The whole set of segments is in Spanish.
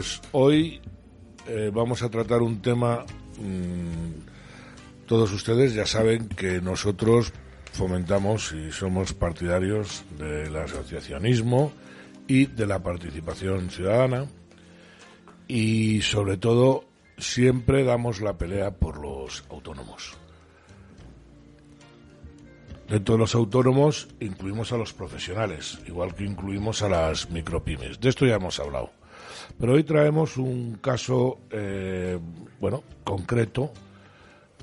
pues hoy eh, vamos a tratar un tema. mm, todos ustedes ya saben que nosotros fomentamos y somos partidarios del asociacionismo y de la participación ciudadana y sobre todo siempre damos la pelea por los autónomos. Dentro de los autónomos incluimos a los profesionales, igual que incluimos a las micropymes. De esto ya hemos hablado. Pero hoy traemos un caso, eh, bueno, concreto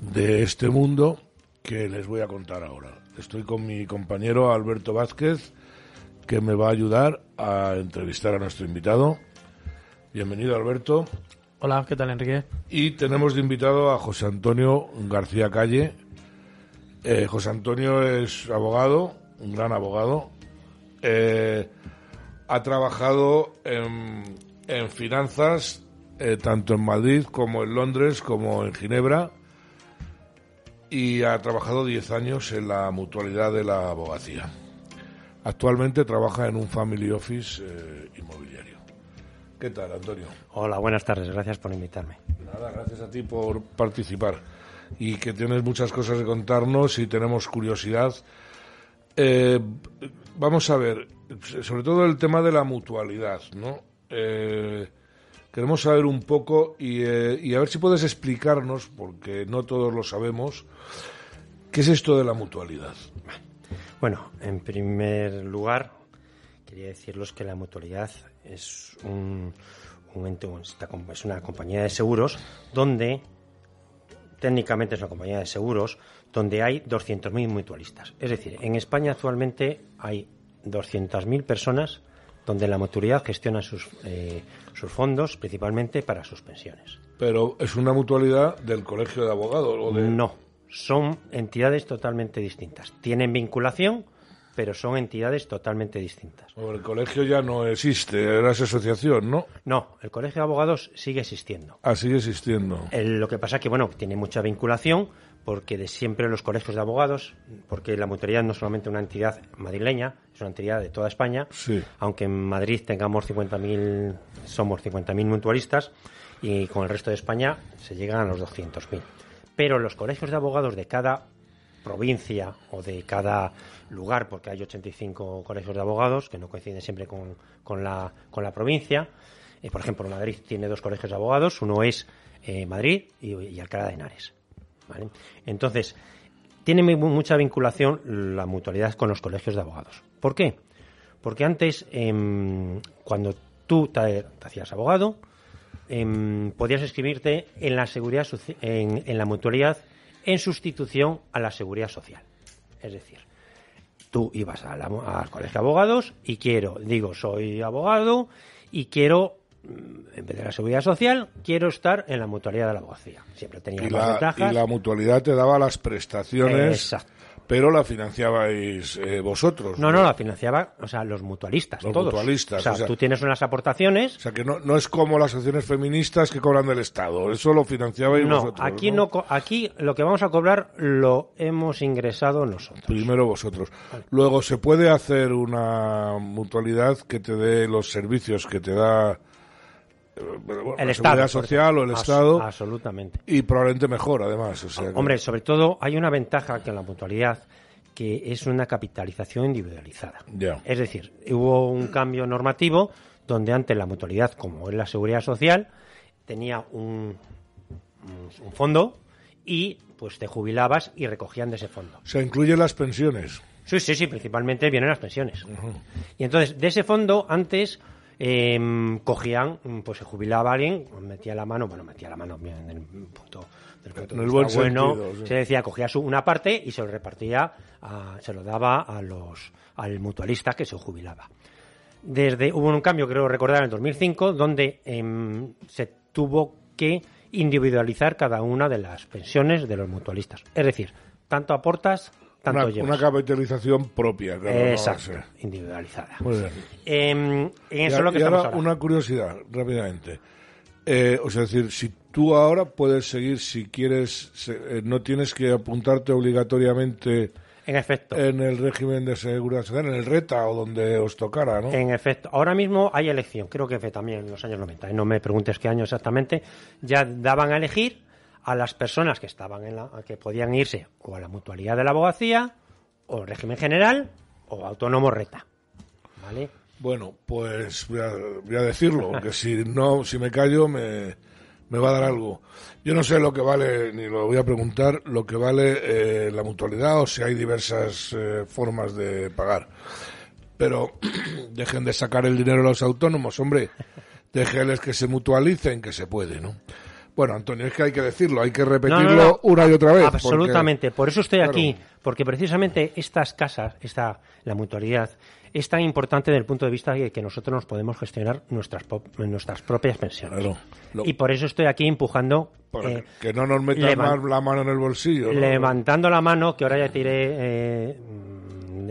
de este mundo que les voy a contar ahora. Estoy con mi compañero Alberto Vázquez, que me va a ayudar a entrevistar a nuestro invitado. Bienvenido, Alberto. Hola, ¿qué tal, Enrique? Y tenemos de invitado a José Antonio García Calle. Eh, José Antonio es abogado, un gran abogado. Eh, ha trabajado en, en finanzas eh, tanto en Madrid como en Londres como en Ginebra y ha trabajado 10 años en la mutualidad de la abogacía. Actualmente trabaja en un family office eh, inmobiliario. ¿Qué tal, Antonio? Hola, buenas tardes. Gracias por invitarme. Nada, gracias a ti por participar y que tienes muchas cosas que contarnos y tenemos curiosidad. Eh, vamos a ver, sobre todo el tema de la mutualidad, ¿no? Eh, queremos saber un poco y, eh, y a ver si puedes explicarnos, porque no todos lo sabemos, ¿qué es esto de la mutualidad? Bueno, en primer lugar, quería deciros que la mutualidad es un, un ente, es una compañía de seguros donde técnicamente es una compañía de seguros donde hay 200.000 mutualistas. Es decir, en España actualmente hay 200.000 personas donde la mutualidad gestiona sus, eh, sus fondos principalmente para sus pensiones. Pero es una mutualidad del Colegio de Abogados o de... No, son entidades totalmente distintas. Tienen vinculación, pero son entidades totalmente distintas. o el colegio ya no existe, era esa asociación, ¿no? No, el Colegio de Abogados sigue existiendo. Ah, sigue existiendo. El- lo que pasa que, bueno, tiene mucha vinculación porque de siempre los colegios de abogados, porque la mutualidad no es solamente una entidad madrileña, es una entidad de toda España, Sí. aunque en Madrid tengamos 50.000, somos 50.000 mutualistas y con el resto de España se llegan a los 200.000. Pero los colegios de abogados de cada provincia o de cada lugar, porque hay 85 colegios de abogados que no coinciden siempre con, con la, con la provincia. Eh, por ejemplo, Madrid tiene dos colegios de abogados, uno es eh, Madrid y, y Alcalá de Henares. ¿Vale? Entonces, tiene mu- mucha vinculación la mutualidad con los colegios de abogados. ¿Por qué? Porque antes, em, cuando tú te, hacías abogado, em, podías inscribirte en la seguridad en, en la mutualidad en sustitución a la seguridad social. Es decir, tú ibas al colegio de abogados y quiero, digo, soy abogado y quiero, en vez de la seguridad social, quiero estar en la mutualidad de la abogacía. Siempre tenía Y más la, ventajas. y la mutualidad te daba las prestaciones, Exacto. pero la financiabais eh, vosotros. No, no, la financiaba, o sea, los mutualistas, Los todos. mutualistas, o sea, o sea- tú tienes unas aportaciones. O sea, que no, no es como las acciones feministas que cobran del Estado. Eso lo financiabais No, vosotros. aquí no, aquí lo que vamos a cobrar lo hemos ingresado nosotros. Primero vosotros. Luego, ¿se puede hacer una mutualidad que te dé los servicios que te da bueno, El la Estado. social o el. As- Estado? Absolutamente. Y probablemente mejor, además. O sea, que- Hombre, sobre todo hay una ventaja que en la mutualidad que es una capitalización individualizada. Ya. Es decir, hubo un cambio normativo donde antes la mutualidad, como es la seguridad social, tenía un, un- un fondo y pues te jubilabas y recogían de ese fondo. se incluyen las pensiones. Sí, sí, sí, principalmente vienen las pensiones. Y entonces, de ese fondo, antes em, cogían, pues se jubilaba alguien, metía la mano, bueno, metía la mano bien en el punto del punto En de bueno, sí. se decía, cogía su, una parte y se lo repartía, a- se lo daba a los, al mutualista que se jubilaba. Desde, hubo un cambio, creo recordar, en el 2005, donde em, se tuvo que individualizar cada una de las pensiones de los mutualistas. Es decir, tanto aportas, tanto Una, llevas. una capitalización propia. claro, Exacto, individualizada. Muy bien. En eso es lo que y estamos ahora ahora. una curiosidad, rápidamente. Eh, o sea, es decir, si tú ahora puedes seguir, si quieres, se- eh, no tienes que apuntarte obligatoriamente En efecto. en el régimen de seguridad social, en el RETA o donde os tocara, ¿no? En efecto, ahora mismo hay elección, creo que fue también en los años 90, y no me preguntes qué año exactamente, ya daban a elegir a las personas que estaban en la, que podían irse o a la mutualidad de la abogacía, o régimen general, o autónomo reta. ¿Vale? Bueno, pues voy a, voy a decirlo, porque si no, si me callo me, me va a dar algo. Yo no sé lo que vale, ni lo voy a preguntar, lo que vale eh, la mutualidad o si hay diversas eh, formas de pagar. Pero dejen de sacar el dinero a los autónomos, hombre. Déjenles que se mutualicen, que se puede, ¿no? Bueno, Antonio, es que hay que decirlo, hay que repetirlo No, no, no. una y otra vez. porque- Absolutamente. Por eso estoy claro. aquí, porque precisamente estas casas, esta, la mutualidad, es tan importante desde el punto de vista de que nosotros nos podemos gestionar nuestras, nuestras propias pensiones. Claro. Lo- Y por eso estoy aquí empujando, eh, que no nos metan la mano en el bolsillo. levantando la mano, que ahora ya tiré eh,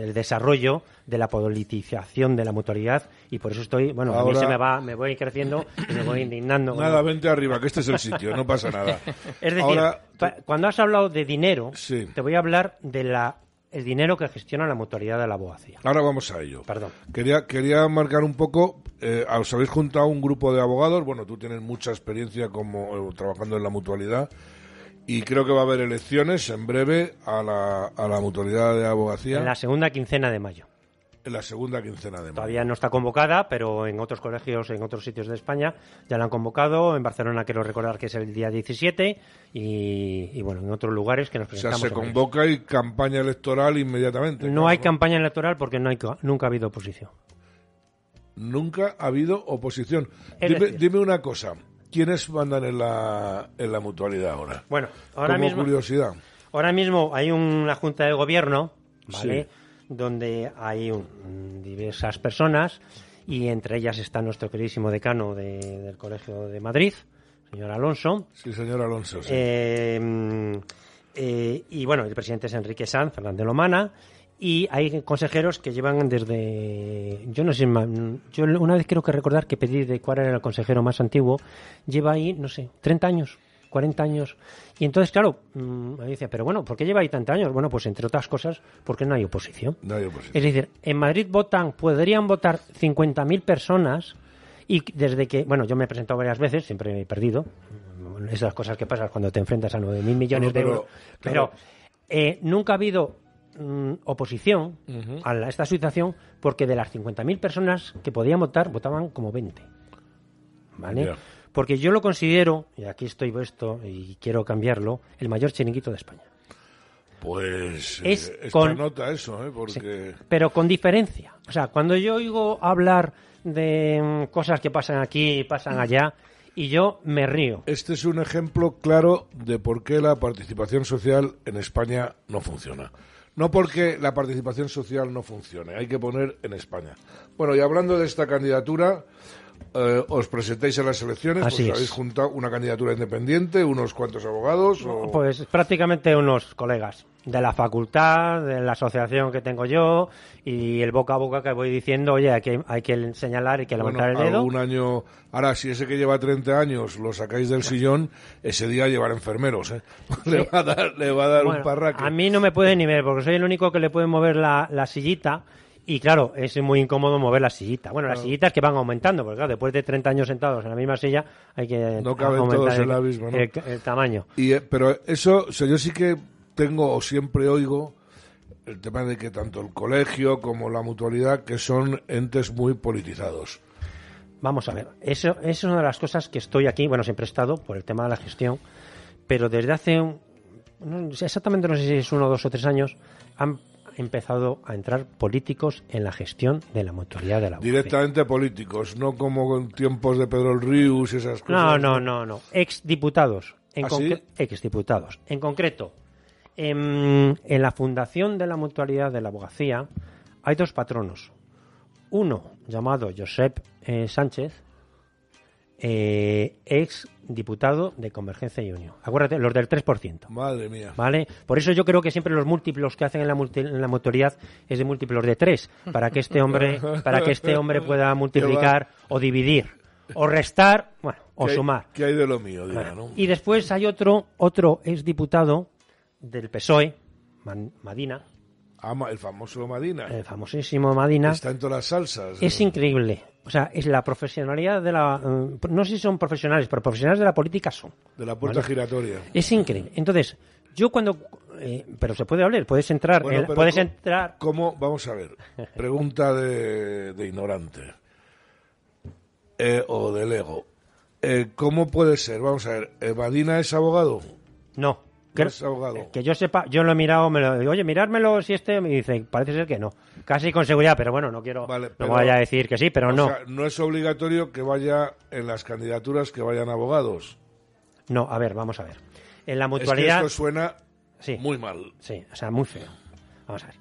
el desarrollo de la politización de la mutualidad y por eso estoy, bueno, a mí Ahora- se me va, me voy creciendo y me voy indignando. Nada, vente arriba, que este es el sitio, no pasa nada. Es decir, Ahora, cuando has hablado de dinero, Sí. te voy a hablar de la el dinero que gestiona la mutualidad de la abogacía. ahora vamos a ello. Perdón. Quería, quería marcar un poco, eh, os habéis juntado un grupo de abogados, bueno, tú tienes mucha experiencia como eh, trabajando en la mutualidad y creo que va a haber elecciones en breve a la, a la mutualidad de abogacía En la segunda quincena de mayo. en la segunda quincena de mayo. Todavía no está convocada, pero en otros colegios, en otros sitios de España, ya la han convocado. En Barcelona quiero recordar que es el día 17 y, y, bueno, en otros lugares que nos O sea, presentamos. se convoca y campaña electoral inmediatamente. No claro, hay campaña electoral porque no hay, nunca ha habido oposición. Nunca ha habido oposición. Dime una cosa, ¿quiénes mandan en la, en la mutualidad ahora? Bueno, ahora Como mismo, curiosidad. ahora mismo hay una junta de gobierno, ¿vale? Donde hay un- diversas personas y entre ellas está nuestro queridísimo decano de- del Colegio de Madrid, señor Alonso. Sí, señor Alonso. sí. Eh, mm, eh, y bueno, el presidente es Enrique Sanz, Fernández Lomana. Y hay consejeros que llevan desde. Yo no sé. Yo una vez creo que recordar que pedí de cuál era el consejero más antiguo. Lleva ahí, no sé, 30 años, 40 años. Y entonces, claro, mm, me decía, pero bueno, ¿por qué lleva ahí tantos años? Bueno, pues entre otras cosas, porque no hay oposición. No hay oposición. Es decir, en Madrid votan, podrían votar 50.000 personas y desde que, bueno, yo me he presentado varias veces, siempre he perdido, esas cosas que pasan cuando te enfrentas a 9.000 millones de Pero, euros, claro. pero eh, nunca ha habido mm, oposición a la- esta situación porque de las 50.000 personas que podían votar, votaban como 20. ¿Vale? Porque yo lo considero, y aquí estoy puesto y quiero cambiarlo, el mayor chiringuito de España. Pues Es eh, esta con- nota eso, ¿eh? Sí, pero con diferencia. O sea, cuando yo oigo hablar de mm, cosas que pasan aquí y pasan allá, y yo me río. este es un ejemplo claro de por qué la participación social en España no funciona. No porque la participación social no funcione, hay que poner en España. Bueno, y hablando de esta candidatura, eh, os presentáis a las elecciones, Así pues es. habéis juntado una candidatura independiente, unos cuantos abogados, o... Pues prácticamente unos colegas de la facultad, de la asociación que tengo yo, y el boca a boca que voy diciendo, oye, hay que, hay que señalar y que Bueno, levantar el dedo. algún año. Ahora, si ese que lleva 30 años lo sacáis del sillón, ese día llevará enfermeros, ¿eh? Le va a dar, le va a dar Bueno, un parraque. A mí no me puede ni ver, porque soy el único que le puede mover la, la sillita. Y claro, es muy incómodo mover la sillita. Bueno, las sillitas que van aumentando, porque claro, después de 30 años sentados en la misma silla, hay que No caben aumentar todos en el, la misma, ¿no? el- el tamaño. Y, eh, pero eso, o sea, yo sí que tengo o siempre oigo el tema de que tanto el colegio como la mutualidad que son entes muy politizados. Vamos a ver, eso, eso es una de las cosas que estoy aquí, bueno, siempre he estado por el tema de la gestión, pero desde hace, un- no exactamente no sé si es uno, dos o tres años, han empezado a entrar políticos en la gestión de la mutualidad de la UCI. Directamente políticos, no como en tiempos de Pedro el Rius y esas cosas. No, no, no, no. Exdiputados. En ¿Ah, sí? Exdiputados. En concreto, en, en la fundación de la mutualidad de la abogacía hay dos patronos. Uno llamado Josep eh, Sánchez, eh, ex diputado de Convergencia y Unión. Acuérdate, los del 3%. Madre mía. ¿Vale? Por eso yo creo que siempre los múltiplos que hacen en la, multi- en la mutualidad es de múltiplos de tres, para que este hombre, para que este hombre pueda multiplicar o dividir, o restar, bueno, o ¿Qué hay- sumar. ¿Qué hay de lo mío? Bueno, ¿no? Y después hay otro, otro exdiputado del PSOE, Man- Madina, Ama, el famoso Madina. el famosísimo Madina, Está en todas las salsas. es increíble. O sea, es la profesionalidad de la... eh, no sé si son profesionales, pero profesionales de la política son. De la puerta Vale. giratoria. Es increíble. Entonces, yo cuando... eh, pero se puede hablar, puedes entrar... Bueno, pero puedes entrar... ¿Cómo? Vamos a ver. Pregunta de, de ignorante. Eh, o del ego. Eh, ¿Cómo puede ser? Vamos a ver. ¿eh, ¿Madina es abogado? No. No. Que yo sepa, yo lo he mirado, me lo digo, oye, mirármelo si este me dice, parece ser que no. Casi con seguridad, pero bueno, no quiero, Vale, no vaya a decir que sí, pero O no. sea, no es obligatorio que vaya en las candidaturas que vayan abogados. No, a ver, vamos a ver. En la Es que mutualidad, esto suena sí, muy mal. sí, o sea, muy feo. Vamos a ver.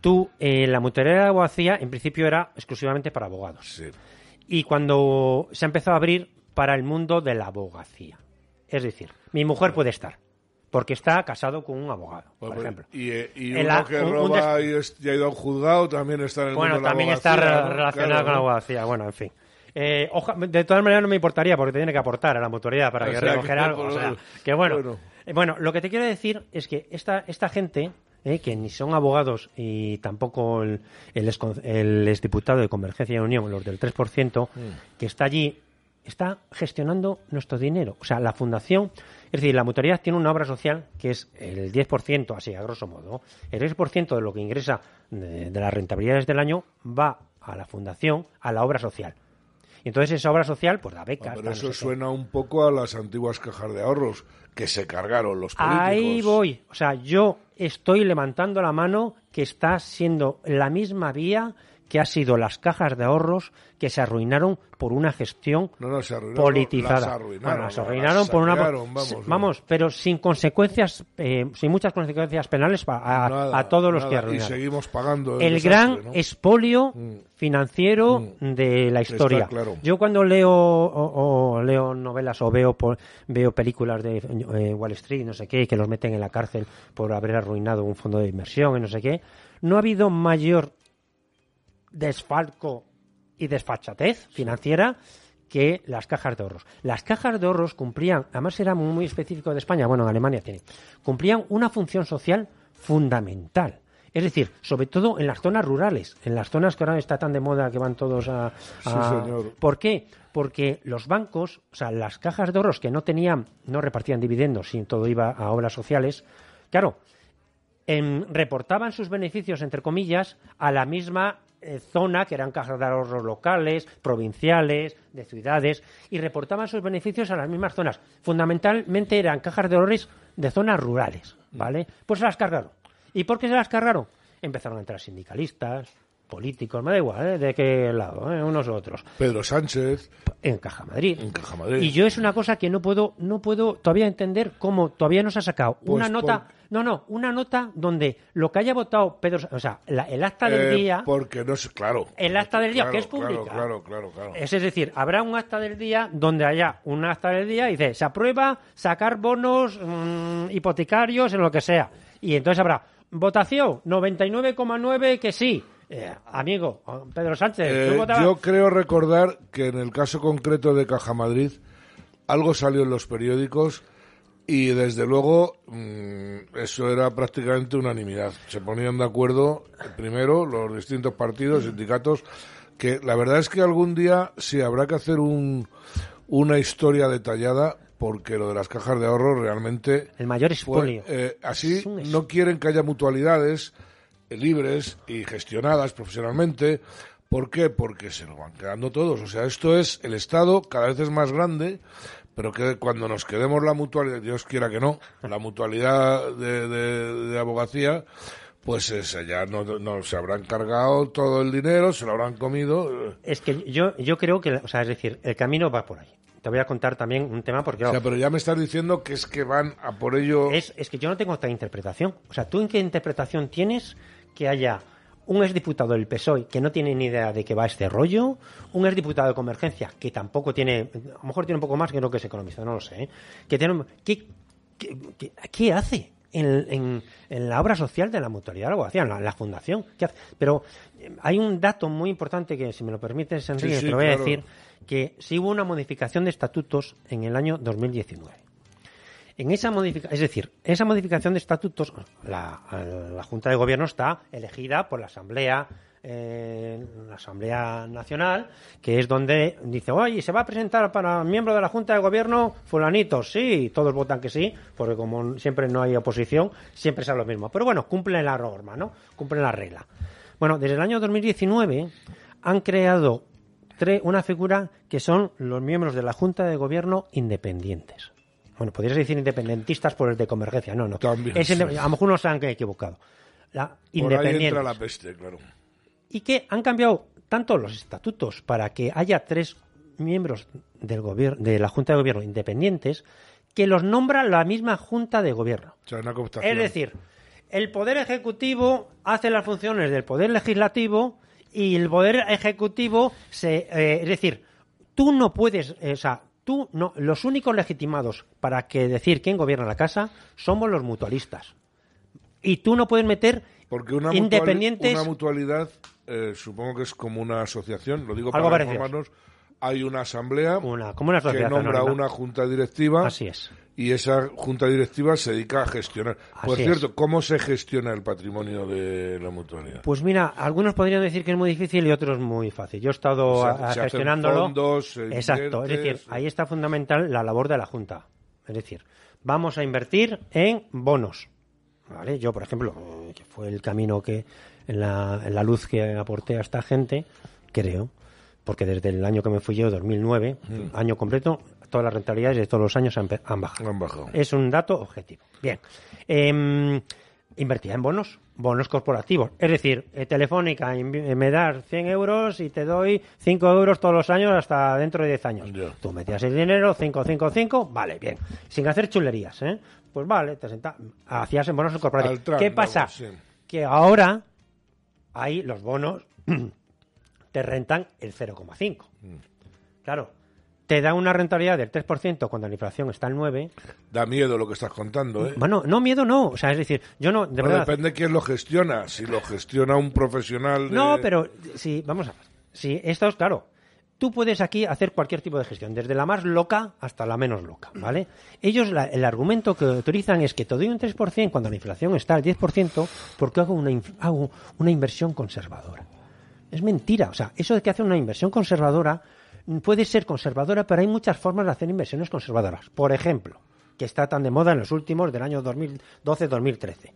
Tú, eh, la mutualidad de abogacía, en principio era exclusivamente para abogados. Sí. Y cuando se ha empezado a abrir para el mundo de la abogacía. Es decir, mi mujer puede estar, porque está casado con un abogado, por Pues, ejemplo. Y, eh, y uno la- que un- roba y, es- y ha ido a un juzgado también está en el Bueno, mundo de la también está relacionado Claro, con la abogacía. Bueno, en fin. Eh, oja- de todas maneras no me importaría porque tiene que aportar a la mutualidad para que recoger algo. o sea, bueno, que bueno. bueno. Eh, bueno, lo que te quiero decir es que esta, esta gente, eh, que ni son abogados y tampoco el, el, excon- el exdiputado de Convergencia y Unión, los del 3%, Mm. que está allí, está gestionando nuestro dinero. O sea, la fundación, es decir, la mutualidad tiene una obra social que es el 10%, así a grosso modo, el 10% de lo que ingresa de, de las rentabilidades del año va a la fundación, a la obra social. Y entonces esa obra social, pues da becas. Ah, pero da no eso qué. suena un poco a las antiguas cajas de ahorros que se cargaron los políticos. Ahí voy. O sea, yo estoy levantando la mano que está siendo la misma vía que ha sido las cajas de ahorros que se arruinaron por una gestión No, no, se arruinaron. politizada. Las arruinaron. Bueno, las las arruinaron por una vamos, pero sin consecuencias, eh, sin muchas consecuencias penales a, Nada, a todos los que nada, Y arruinaron. seguimos pagando. el desastre, gran ¿no? expolio Mm. financiero Mm. de la historia. claro. Yo cuando leo o, o leo novelas o veo veo películas de eh, Wall Street, no sé qué, que los meten en la cárcel por haber arruinado un fondo de inversión y no sé qué, no ha habido mayor desfalco y desfachatez financiera que las cajas de ahorros. Las cajas de ahorros cumplían, además era muy específico de España, bueno, en Alemania tiene, cumplían una función social fundamental. Es decir, sobre todo en las zonas rurales, en las zonas que ahora está tan de moda que van todos a... a- Sí, señor. ¿Por qué? Porque los bancos, o sea, las cajas de ahorros que no tenían, no repartían dividendos, sino todo iba a obras sociales, claro, em, reportaban sus beneficios, entre comillas, a la misma eh, zona, que eran cajas de ahorros locales, provinciales, de ciudades, y reportaban sus beneficios a las mismas zonas. Fundamentalmente eran cajas de ahorros de zonas rurales, ¿vale? Pues se las cargaron. ¿Y por qué se las cargaron? Empezaron a entrar sindicalistas, políticos, me da igual, ¿eh? de qué lado, ¿eh? unos u otros Pedro Sánchez, en Caja Madrid. en Caja Madrid. Y yo es una cosa que no puedo, no puedo todavía entender cómo todavía nos ha sacado Pues una nota, por- no, no, una nota donde lo que haya votado Pedro, o sea, la- el acta del Eh, día, Porque no sé, claro. el acta del día Claro, que es pública. Claro, claro, claro. Es, es decir, habrá un acta del día donde haya un acta del día y dice, se aprueba sacar bonos mm, hipotecarios en lo que sea. Y entonces habrá votación 99,9 que sí. Eh, amigo, Pedro Sánchez, Eh, yo creo recordar que en el caso concreto de Caja Madrid algo salió en los periódicos y desde luego mm, eso era prácticamente unanimidad. Se ponían de acuerdo eh, primero los distintos partidos, sindicatos, que la verdad es que algún día sí habrá que hacer un, una historia detallada porque lo de las cajas de ahorro realmente El mayor expolio. eh, así Es no quieren que haya mutualidades libres y gestionadas profesionalmente. ¿Por qué? Porque se lo van quedando todos. O sea, esto es el Estado cada vez es más grande, pero que cuando nos quedemos la mutualidad, Dios quiera que no, la mutualidad de, de- de abogacía, pues esa ya no, no se habrán cargado todo el dinero, se lo habrán comido. Es que yo, yo creo que, o sea, es decir, el camino va por ahí. Te voy a contar también un tema porque O sea, pero ya me estás diciendo que es que van a por ello. es, es que yo no tengo otra interpretación. O sea, ¿tú en qué interpretación tienes que haya un exdiputado del PSOE que no tiene ni idea de qué va este rollo, un exdiputado de Convergencia que tampoco tiene, a lo mejor tiene un poco más que lo que es economista, no lo sé, ¿eh? que tiene, ¿qué, qué, qué- qué hace? En, en- en la obra social de la mutualidad de la abogacía, en la, la fundación. ¿qué hace? Pero eh, hay un dato muy importante que, si me lo permites, Enrique, sí, te lo voy a decir, que sí hubo una modificación de estatutos en el año 2019. En esa modificación, es decir, esa modificación de estatutos, la, la Junta de Gobierno está elegida por la Asamblea eh, la Asamblea Nacional, que es donde dice, oye, ¿se va a presentar para miembro de la Junta de Gobierno fulanito? Sí, todos votan que sí, porque como siempre no hay oposición, siempre es lo mismo. Pero bueno, cumplen la norma, ¿no? Cumplen la regla. Bueno, desde el año 2019 han creado una figura que son los miembros de la Junta de Gobierno independientes. Bueno, podrías decir independentistas por el de convergencia, no, no. A lo mejor no se han equivocado. La ahí entra la peste, claro y que han cambiado tanto los estatutos para que haya tres miembros del gobierno, de la Junta de Gobierno independientes que los nombra la misma Junta de Gobierno. es decir, el Poder Ejecutivo hace las funciones del Poder Legislativo y el Poder Ejecutivo se... Eh, es decir, tú no puedes... Eh, o sea, tú no... Los únicos legitimados para que decir quién gobierna la casa somos los mutualistas. Y tú no puedes meter Porque una independientes... una mutualidad eh, supongo que es como una asociación, lo digo para informarnos, hay una asamblea una, como una que nombra una junta directiva. Así es. Y esa junta directiva se dedica a gestionar. Por cierto, ¿cómo se gestiona el patrimonio de la mutualidad? Pues mira, algunos podrían decir que es muy difícil y otros muy fácil. Yo he estado gestionándolo. Exacto, es decir, ahí está fundamental la labor de la junta. Es decir, vamos a invertir en bonos. ¿Vale? Yo, por ejemplo, que fue el camino que en la, en la luz que aporté a esta gente, creo, porque desde el año que me fui yo, 2009, mm. año completo, todas las rentabilidades de todos los años han, bajado. Es un dato objetivo. Bien. Eh, invertía en bonos, bonos corporativos. Es decir, eh, Telefónica eh, me das 100 euros y te doy 5 euros todos los años hasta dentro de 10 años. Tú metías el dinero, 5, 5, 5, vale, bien. Sin hacer chulerías, ¿eh? Pues vale, te sentas, hacías en bonos corporativos. ¿Qué pasa? Que ahora ahí los bonos te rentan el 0,5. Mm. Claro, te da una rentabilidad del 3% cuando la inflación está al 9%. Da miedo lo que estás contando, ¿eh? Bueno, no, miedo no. O sea, es decir, yo no... De depende quién lo gestiona. Si lo gestiona un profesional No, pero si, vamos a ver. Si esto es claro tú puedes aquí hacer cualquier tipo de gestión, desde la más loca hasta la menos loca, ¿vale? Ellos, el argumento que utilizan es que te doy un 3% cuando la inflación está al 10% porque hago una, hago una inversión conservadora. Es mentira, o sea, eso de que hace una inversión conservadora puede ser conservadora, pero hay muchas formas de hacer inversiones conservadoras. Por ejemplo, que está tan de moda en los últimos del año 2012-2013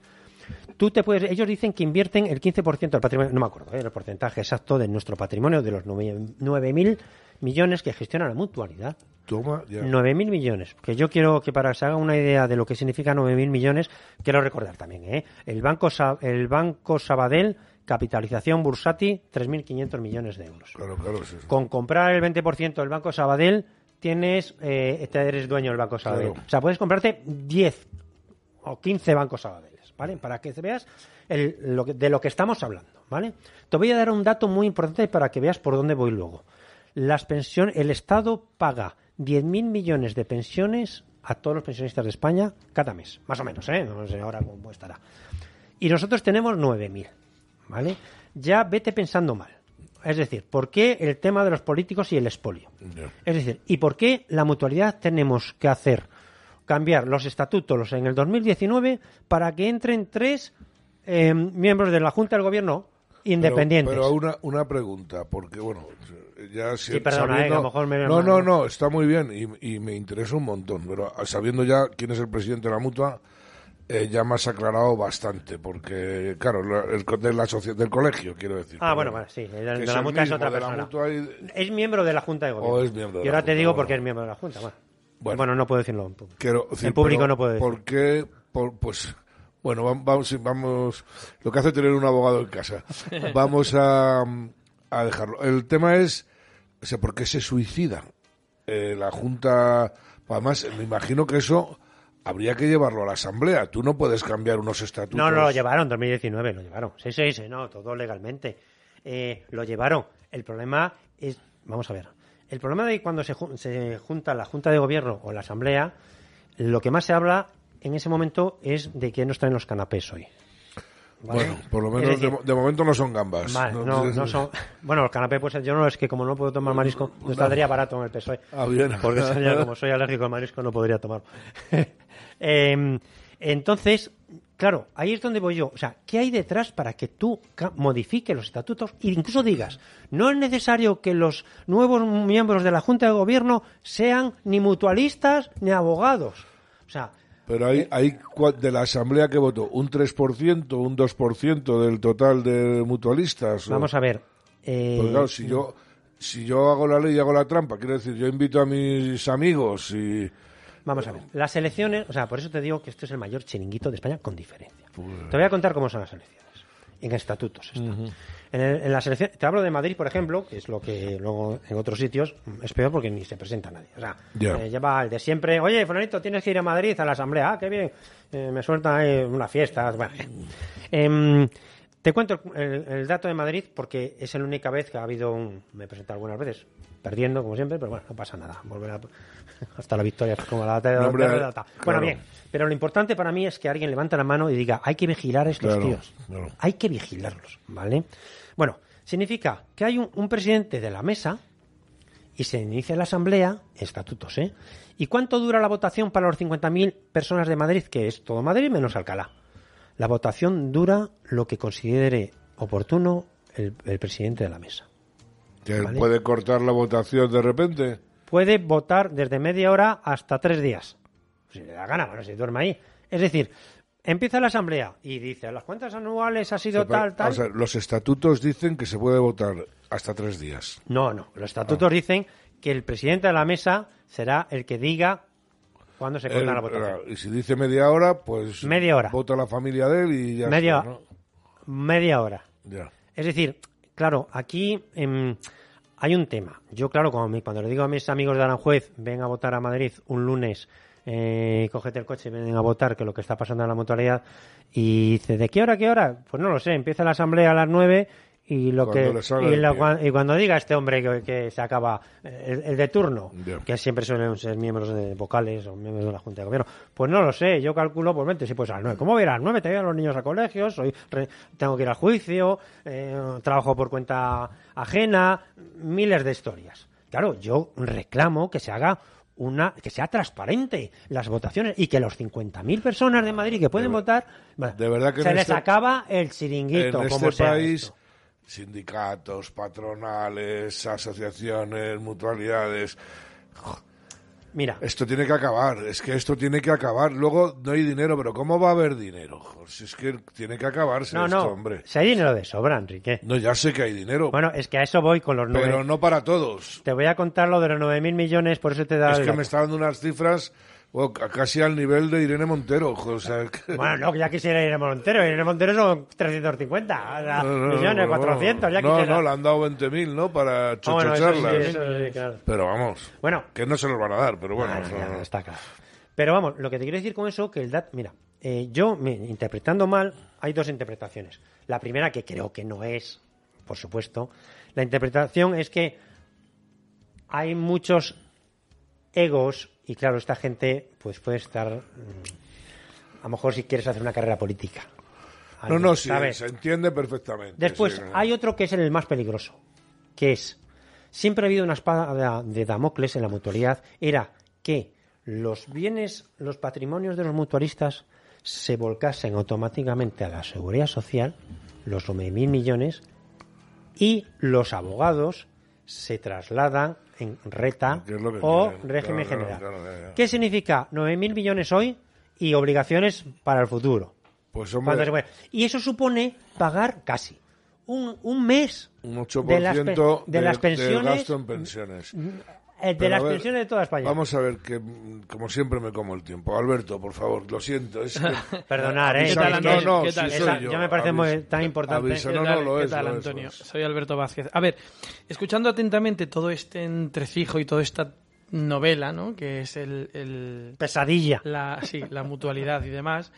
tú te puedes, ellos dicen que invierten el 15% del patrimonio, no me acuerdo ¿eh? el porcentaje exacto de nuestro patrimonio, de los 9.000 millones que gestiona la mutualidad. Toma, 9.000 millones. Que yo quiero que para que se haga una idea de lo que significa 9.000 millones, quiero recordar también, ¿eh? el, banco, el Banco Sabadell capitalización Bursati, 3.500 millones de euros. Claro, claro, Con comprar el 20% del Banco Sabadell, tienes, eh, eres dueño del Banco Sabadell. O sea, puedes comprarte 10 o 15 bancos Sabadell. ¿vale? Para que veas de lo que estamos hablando, ¿vale? Te voy a dar un dato muy importante para que veas por dónde voy luego. Las pensiones, el Estado paga 10.000 millones de pensiones a todos los pensionistas de España cada mes, más o menos, ¿eh? No sé ahora cómo estará. Y nosotros tenemos 9.000, ¿vale? Ya vete pensando mal. Es decir, ¿por qué el tema de los políticos y el expolio? Es decir, ¿y por qué la mutualidad tenemos que hacer cambiar los estatutos en el 2019 para que entren tres eh, miembros de la Junta del Gobierno independientes. Pero, una, una pregunta, porque bueno, ya sí, perdona, eh, a lo mejor me No, no, no, está muy bien y, me interesa un montón, pero sabiendo ya quién es el presidente de la mutua, eh, ya me has aclarado bastante, porque, claro, el, de la del colegio, quiero decir. Ah, bueno, sí, de la mutua es otra persona. Es miembro de la Junta de Gobierno. O es miembro y ahora te digo porque es miembro de la Junta. Bueno. Bueno, no puedo decirlo en público. en público no puedo decirlo. ¿Por qué? pues, bueno, vamos, vamos, lo que hace tener un abogado en casa. Vamos a, a dejarlo. El tema es, o sea, ¿por qué se suicida? Eh, la Junta, además, me imagino que eso habría que llevarlo a la Asamblea. Tú no puedes cambiar unos estatutos. No, no, lo llevaron, 2019 lo llevaron. Sí, sí, sí, no, todo legalmente. Eh, lo llevaron. El problema es, vamos a ver, el problema de cuando se, junta la Junta de Gobierno o la Asamblea, lo que más se habla en ese momento es de que nos traen los canapés hoy. Bueno, por lo menos de, momento no son gambas. no, son, bueno, los canapés, pues yo no es que como no puedo tomar marisco, no estaría barato en el PSOE. Ah, bien. Porque como soy alérgico al marisco no podría tomar. Em, entonces, claro, ahí es donde voy yo. O sea, ¿qué hay detrás para que tú modifiques los estatutos e incluso digas, no es necesario que los nuevos miembros de la Junta de Gobierno sean ni mutualistas ni abogados? O sea, Pero hay, hay cua- de la asamblea que votó un 3%, un 2% del total de mutualistas. o- vamos a ver. eh, Porque claro, si yo, si yo hago la ley y hago la trampa, quiero decir, yo invito a mis amigos y... Vamos a ver. Las elecciones, o sea, por eso te digo que esto es el mayor chiringuito de España con diferencia. Te voy a contar cómo son las elecciones. En estatutos. está. en, el- en las elecciones, te hablo de Madrid, por ejemplo, que es lo que luego en otros sitios mm, es peor porque ni se presenta nadie. O sea, eh, lleva el de siempre, oye, Fulanito, tienes que ir a Madrid a la asamblea. Ah, qué bien. Eh, me sueltan ahí una fiesta. Bueno, Em, te cuento el, el- el dato de Madrid porque es la única vez que ha habido un. Me he presentado algunas veces, perdiendo como siempre, pero bueno, no pasa nada. Volver a- hasta la victoria es como la No, hombre, Bueno, claro. bien. Pero lo importante para mí es que alguien levante la mano y diga: hay que vigilar a estos Claro, tíos. claro. Hay que vigilarlos, ¿vale? Bueno, significa que hay un, un presidente de la mesa y se inicia la asamblea, estatutos, ¿eh? ¿Y cuánto dura la votación para los 50.000 personas de Madrid, que es todo Madrid menos Alcalá? La votación dura lo que considere oportuno el, el presidente de la mesa. Vale. puede cortar la votación de repente. Puede votar desde media hora hasta tres días. Si le da gana, bueno, si duerme ahí. Es decir, empieza la asamblea y dice, las cuentas anuales ha sido tal, tal. los estatutos dicen que se puede votar hasta tres días. No, no. Los estatutos dicen que el presidente de la mesa será el que diga cuándo se corta El- la votación. y si dice media hora, pues Media hora. vota la familia de él y ya Media, está, ¿no? media hora. Ya. Es decir, claro, aquí em, hay un tema. Yo, claro, me- cuando le digo a mis amigos de Aranjuez, ven a votar a Madrid un lunes, eh, cógete el coche y ven a votar, que es lo que está pasando en la mutualidad, y dice, ¿de qué hora, qué hora? Pues no lo sé, empieza la asamblea a las nueve y lo Cuando que y, cuando diga este hombre que, que se acaba el, el de turno que siempre suelen ser miembros de vocales o miembros de la Junta de Gobierno pues no lo sé yo calculo pues vente si pues a las nueve ¿cómo voy a ir a las nueve? te voy a los niños a colegio soy re- tengo que ir al juicio eh, trabajo por cuenta ajena miles de historias claro yo reclamo que se haga una que sea transparente las votaciones y que los 50.000 personas de Madrid que pueden De votar bueno, de verdad que se les este- acaba el chiringuito en como este sea país. Sindicatos, patronales, asociaciones, mutualidades, mira esto tiene que acabar. Es que esto tiene que acabar. Luego no hay dinero, pero ¿cómo va a haber dinero? Si es que tiene que acabarse no esto, no hombre. si hay dinero de sobra Enrique No, ya sé que hay dinero, Bueno, es que a eso voy con los nueve. pero no para todos. Te voy a contar lo de los 9.000 millones, por eso te da Es que dato. me está dando unas cifras bueno, ca- casi al nivel de Irene Montero. O sea, que- Bueno, no, ya quisiera Irene Montero. Irene Montero son 350 o sea, No, no, millones, no, 400, ya no, quisiera. no, le han dado 20.000, ¿no? Para Ah, bueno, sí, chochocharlas. eso sí, claro. Pero vamos, Bueno, que no se los van a dar, pero bueno. Ah, o sea, ya, está claro. Pero vamos, lo que te quiero decir con eso, que el DAT, mira, eh, yo, me- interpretando mal, hay dos interpretaciones. La primera, que creo que no es, por supuesto, la interpretación es que hay muchos egos y claro, esta gente pues puede estar, mm, a lo mejor si quieres hacer una carrera política. no, no, sí, ¿sabes? se entiende perfectamente. Después, sí, hay otro que es el más peligroso, que es, siempre ha habido una espada de Damocles en la mutualidad, era que los bienes, los patrimonios de los mutualistas se volcasen automáticamente a la seguridad social, los 9.000 millones, y los abogados se trasladan en reta o quieren. régimen Claro, general. claro, claro. ¿Qué significa 9.000 millones hoy y obligaciones para el futuro? Pues hombre. Y eso supone pagar casi un, un mes un 8% de las, pe- de las pensiones gasto en pensiones. Eh, de Pero, las a ver, pensiones de toda España. Vamos a ver, que como siempre me como el tiempo. Alberto, por favor, lo siento. Es que... Perdonar, ¿eh? ¿Qué tal, no, Antonio? no, ¿Qué sí tal? soy Esa- yo. ya me parece muy- tan importante. avisa, ¿Qué no, tal, no, lo qué es, tal, lo es, Antonio? lo. Soy Alberto Vázquez. A ver, escuchando atentamente todo este entrefijo y toda esta novela, ¿no? Que es el, el- Pesadilla. la, sí, la mutualidad y demás.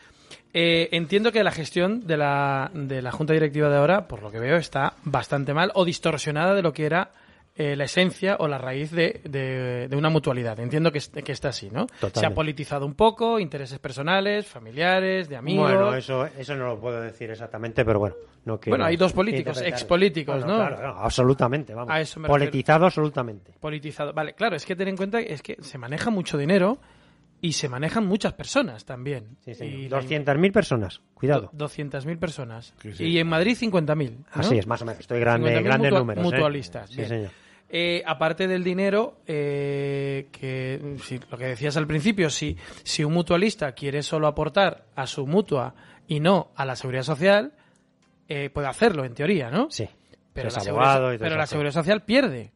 eh, entiendo que la gestión de la, de la junta directiva de ahora, por lo que veo, está bastante mal o distorsionada de lo que era eh, la esencia o la raíz de, de- de una mutualidad. Entiendo que, es- que está así, ¿no? Se ha Totalmente. politizado un poco, intereses personales, familiares, de amigos. Bueno, eso, eso no lo puedo decir exactamente, pero bueno. No quiero Bueno, hay dos políticos, expolíticos, ¿no? Claro, claro, absolutamente, vamos. A eso me Politizado absolutamente. politizado. Vale, claro, es que ten en cuenta que es que se maneja mucho dinero y se manejan muchas personas también. Sí, sí. Y la- 200.000 personas, cuidado. do- 200.000 personas. Sí, sí. Y en Madrid 50.000. ¿no? Así es, más o menos. Estoy grande, 50.000 grandes mutua- números. ¿eh? mutualistas, Sí, señor. Eh, aparte del dinero, eh, que si- lo que decías al principio, si, si un mutualista quiere solo aportar a su mutua y no a la seguridad social, eh, puede hacerlo, en teoría, ¿no? Sí. Pero, la, seguridad, y todo pero eso, la sí. seguridad social pierde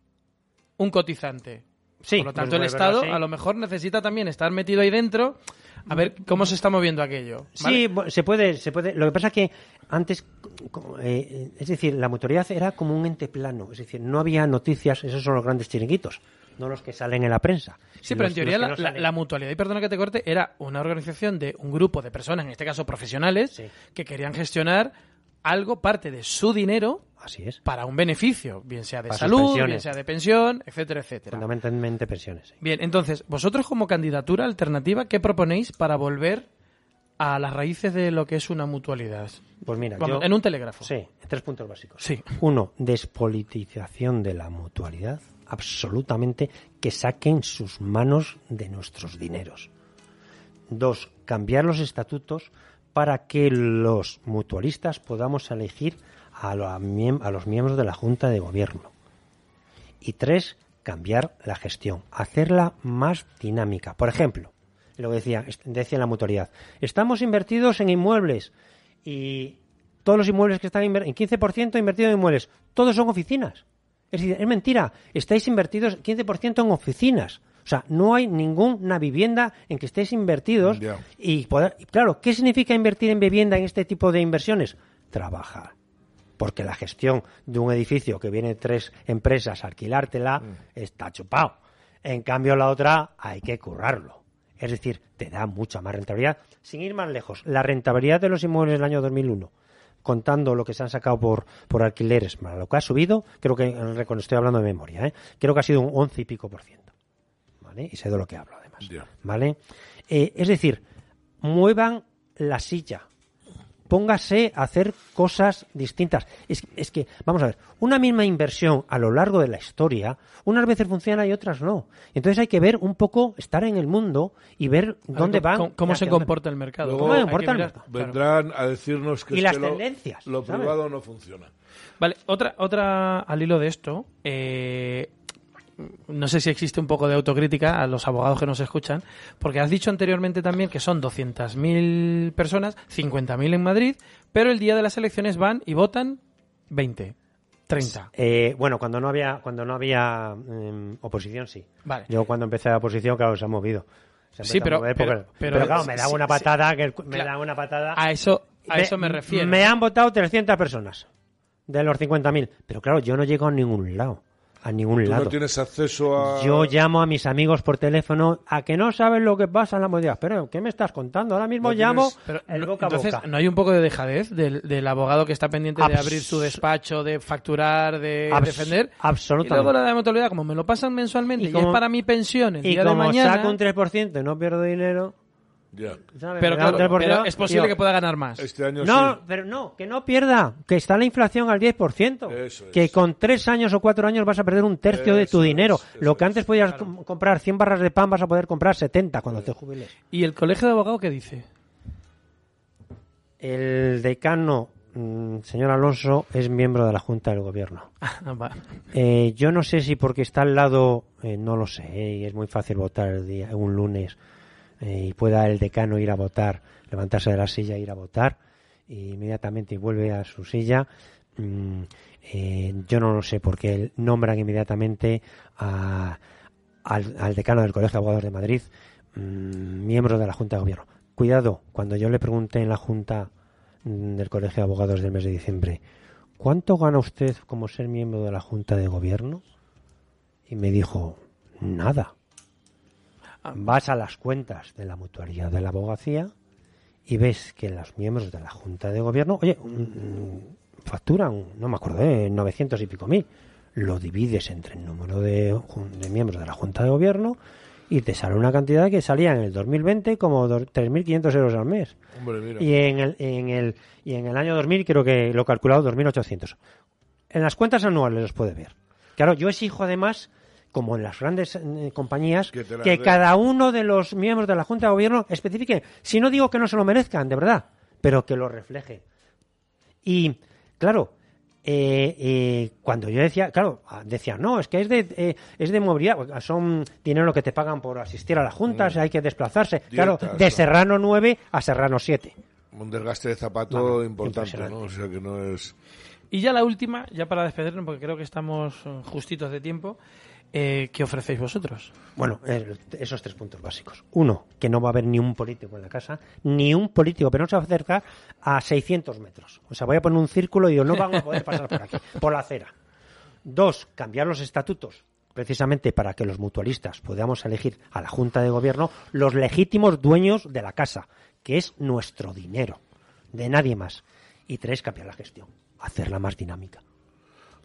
un cotizante. Sí, Por lo tanto, el verlo Estado a lo mejor necesita también estar metido ahí dentro a ver cómo se está moviendo aquello. ¿vale? Sí, se puede, se puede. Lo que pasa es que antes, como, eh, es decir, la mutualidad era como un ente plano, es decir, no había noticias, esos son los grandes chiringuitos, no los que salen en la prensa. Sí, pero en teoría la, que no la- salen. la mutualidad, y perdona que te corte, era una organización de un grupo de personas, en este caso profesionales, Sí. que querían gestionar algo, parte de su dinero, Así es, para un beneficio, bien sea de Para salud, bien sea de pensión, etcétera, etcétera. fundamentalmente pensiones. sí. Bien, entonces, vosotros como candidatura alternativa, ¿qué proponéis para volver a las raíces de lo que es una mutualidad? Pues mira, Vamos, yo, en un telégrafo. sí, tres puntos básicos. Sí. Uno, despolitización de la mutualidad, absolutamente que saquen sus manos de nuestros dineros. Dos, cambiar los estatutos para que los mutualistas podamos elegir a los miembros de la Junta de Gobierno. Y tres, cambiar la gestión, hacerla más dinámica. Por ejemplo, lo que decía, decía la mutualidad, estamos invertidos en inmuebles y todos los inmuebles que están en 15% invertidos en inmuebles, todos son oficinas. Es decir, es mentira, estáis invertidos 15% en oficinas. O sea, no hay ninguna vivienda en que estéis invertidos y poder, claro, ¿qué significa invertir en vivienda en este tipo de inversiones? Trabajar. Porque la gestión de un edificio que viene tres empresas a alquilártela está chupado. En cambio, la otra hay que currarlo. Es decir, te da mucha más rentabilidad. Sin ir más lejos, la rentabilidad de los inmuebles del año 2001, contando lo que se han sacado por, por alquileres, más lo que ha subido, creo que, estoy hablando de memoria, ¿eh? creo que ha sido un 11 y pico por ciento. ¿Vale? Y sé de lo que hablo, además. ¿Vale? Eh, es decir, muevan la silla. Póngase a hacer cosas distintas. Es, es que, vamos a ver, una misma inversión a lo largo de la historia, unas veces funciona y otras no. Entonces hay que ver un poco, estar en el mundo y ver ver dónde cómo- van. cómo, cómo se comporta el mercado. Luego- ¿Cómo se comporta el mercado? claro. Vendrán a decirnos que Y es las que lo- tendencias, lo, ¿sabes? privado no funciona. Vale, otra, otra al hilo de esto. eh, no sé si existe un poco de autocrítica a los abogados que nos escuchan, porque has dicho anteriormente también que son 200.000 personas, 50.000 en Madrid, pero el día de las elecciones van y votan 20, 30. Eh, bueno, cuando no había, cuando no había em, oposición, sí. Vale. Yo cuando empecé la oposición, claro, se ha movido. Se Sí, pero- mover pero- porque- pero- pero claro, me da sí, una sí. patada, que me Claro. da una patada. A eso, a eso me refiero. Me han votado 300 personas de los 50.000. Pero claro, yo no llego a ningún lado. A ningún Tú lado. no tienes acceso a... Yo llamo a mis amigos por teléfono a que no saben lo que pasa en la modalidad. Pero, ¿qué me estás contando? Ahora mismo No llamo tienes- Pero el boca a entonces, boca. ¿no hay un poco de dejadez del, del abogado que está pendiente de Abs- abrir su despacho, de facturar, de Abs- defender? absolutamente. Y luego la de mutualidad, como me lo pasan mensualmente Y y, como- es para mi pensión el y día de como mañana... saco un 3% y no pierdo dinero... Ya. ¿sabes? Pero, Me da un claro, 3%, pero es posible que pueda ganar más. Este año No, sí. pero no, que no pierda, que está la inflación al 10%, Eso es. que con tres años o cuatro años vas a perder un tercio de tu Eso es, dinero. eso Lo que es. antes podías com- comprar 100 barras de pan vas a poder comprar 70 cuando te jubiles. ¿Y el colegio de abogados qué dice? El decano, mm, señor Alonso, es miembro de la Junta del Gobierno. Ah, va. Eh, yo no sé si porque está al lado, eh, no lo sé, eh, y es muy fácil votar el día, un lunes eh, y pueda el decano ir a votar, levantarse de la silla e ir a votar y inmediatamente vuelve a su silla. Mm, eh, yo no lo sé porque nombran inmediatamente a- al, al decano del Colegio de Abogados de Madrid, mm, miembro de la Junta de Gobierno. Cuidado, cuando yo le pregunté en la Junta mm, del Colegio de Abogados del mes de diciembre, ¿cuánto gana usted como ser miembro de la Junta de Gobierno? Y me dijo, nada. Vas a las cuentas de la mutualidad de la abogacía y ves que los miembros de la Junta de Gobierno, oye, facturan, no me acuerdo, eh, 900 y pico mil. Lo divides entre el número de, miembros de la Junta de Gobierno y te sale una cantidad que salía en el 2020 como do- 3.500 euros al mes. Hombre, mira. Y en el, en el, y en el año 2000 creo que lo he calculado 2.800. En las cuentas anuales los puede ver. Claro, yo exijo además como en las grandes eh, compañías, Que cada uno de los miembros de la Junta de Gobierno especifique. Si no digo que no se lo merezcan, de verdad, pero que lo refleje. Y, claro, eh, eh, cuando yo decía, claro, ah, decía, no, es que es de, eh, es de movilidad, son dinero que te pagan por asistir a las juntas, hay que desplazarse. claro, de ¿no? Serrano 9 a Serrano 7. Un desgaste de zapato No, importante. O sea que no es... Y ya la última, ya para despedirnos, porque creo que estamos justitos de tiempo, eh, ¿qué ofrecéis vosotros? Bueno, esos tres puntos básicos. Uno, que no va a haber ni un político en la casa, ni un político, pero no se va a acercar a 600 metros. O sea, voy a poner un círculo y digo, no van a poder pasar por aquí, por la acera. Dos, cambiar los estatutos, precisamente para que los mutualistas podamos elegir a la Junta de Gobierno los legítimos dueños de la casa, que es nuestro dinero, de nadie más. Y tres, cambiar la gestión, hacerla más dinámica.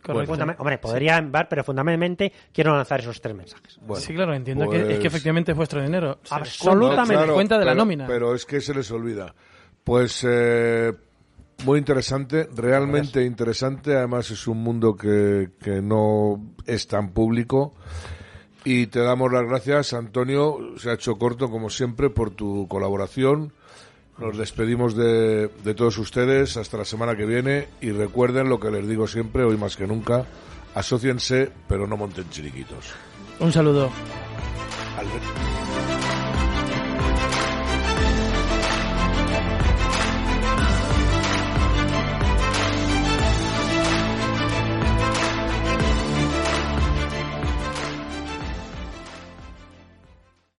Hombre, podría enviar, pero fundamentalmente quiero lanzar esos tres mensajes. Bueno, sí, claro, entiendo que es pues- que efectivamente es vuestro dinero. Se Absolutamente. cuenta de la nómina. Pero es que se les olvida. Pues eh, muy interesante, realmente interesante. Además es un mundo que, que no es tan público. Y te damos las gracias, Antonio. Se ha hecho corto, como siempre, por tu colaboración. Nos despedimos de, de todos ustedes hasta la semana que viene. Y recuerden lo que les digo siempre, hoy más que nunca, asóciense, pero no monten chiriquitos. Un saludo. Albert.